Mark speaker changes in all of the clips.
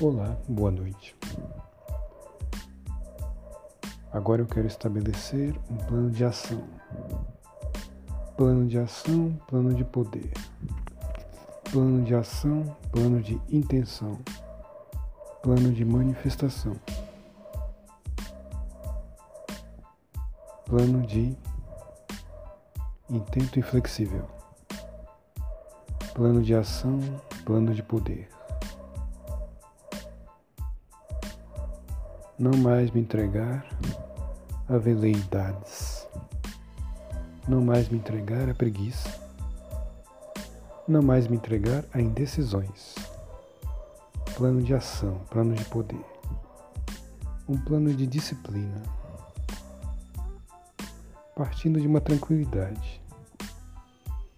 Speaker 1: Olá, boa noite. Agora eu quero estabelecer um plano de ação. Plano de ação, plano de poder. Plano de ação, plano de intenção. Plano de manifestação. Plano de intento inflexível. Plano de ação, plano de poder. Não mais me entregar a veleidades, não mais me entregar a preguiça, não mais me entregar a indecisões. Plano de ação, plano de poder, um plano de disciplina, partindo de uma tranquilidade,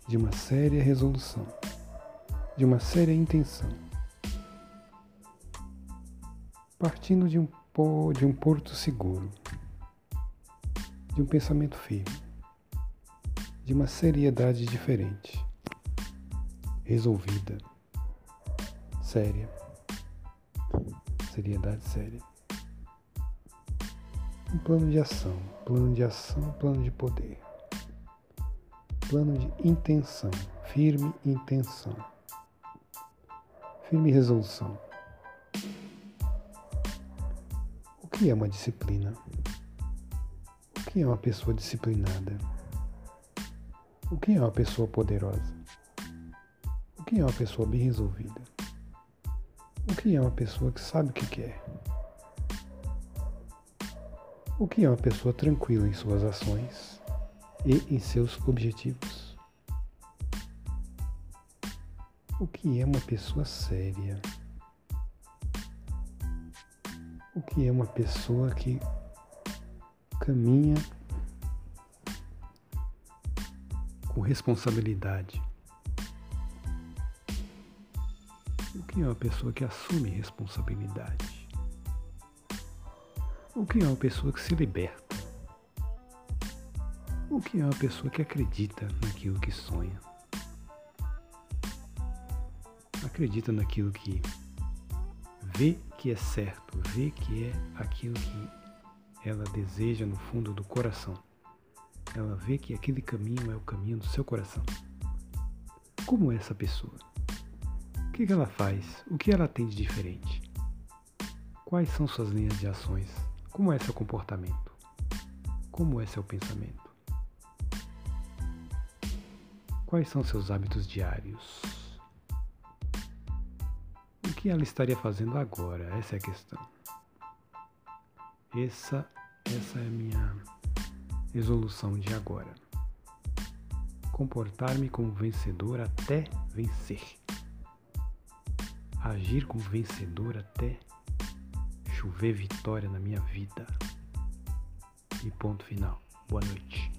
Speaker 1: de uma séria resolução, de uma séria intenção, partindo de um de um porto seguro, de um pensamento firme, de uma seriedade diferente, resolvida, séria, seriedade séria. Um plano de ação, plano de ação, plano de poder, plano de intenção, firme intenção, firme resolução O que é uma disciplina? O que é uma pessoa disciplinada? O que é uma pessoa poderosa? O que é uma pessoa bem resolvida? O que é uma pessoa que sabe o que quer? O que é uma pessoa tranquila em suas ações e em seus objetivos? O que é uma pessoa séria? Que é uma pessoa que caminha com responsabilidade. O que é uma pessoa que assume responsabilidade? O que é uma pessoa que se liberta? O que é uma pessoa que acredita naquilo que sonha? Acredita naquilo que vê que é certo, vê que é aquilo que ela deseja no fundo do coração. Ela vê que aquele caminho é o caminho do seu coração. Como é essa pessoa? O que ela faz? O que ela tem de diferente? Quais são suas linhas de ações? Como é seu comportamento? Como é seu pensamento? Quais são seus hábitos diários? Que ela estaria fazendo agora? Essa é a questão. Essa, essa é a minha resolução de agora. Comportar-me como vencedor até vencer. Agir como vencedor até chover vitória na minha vida. E ponto final. Boa noite.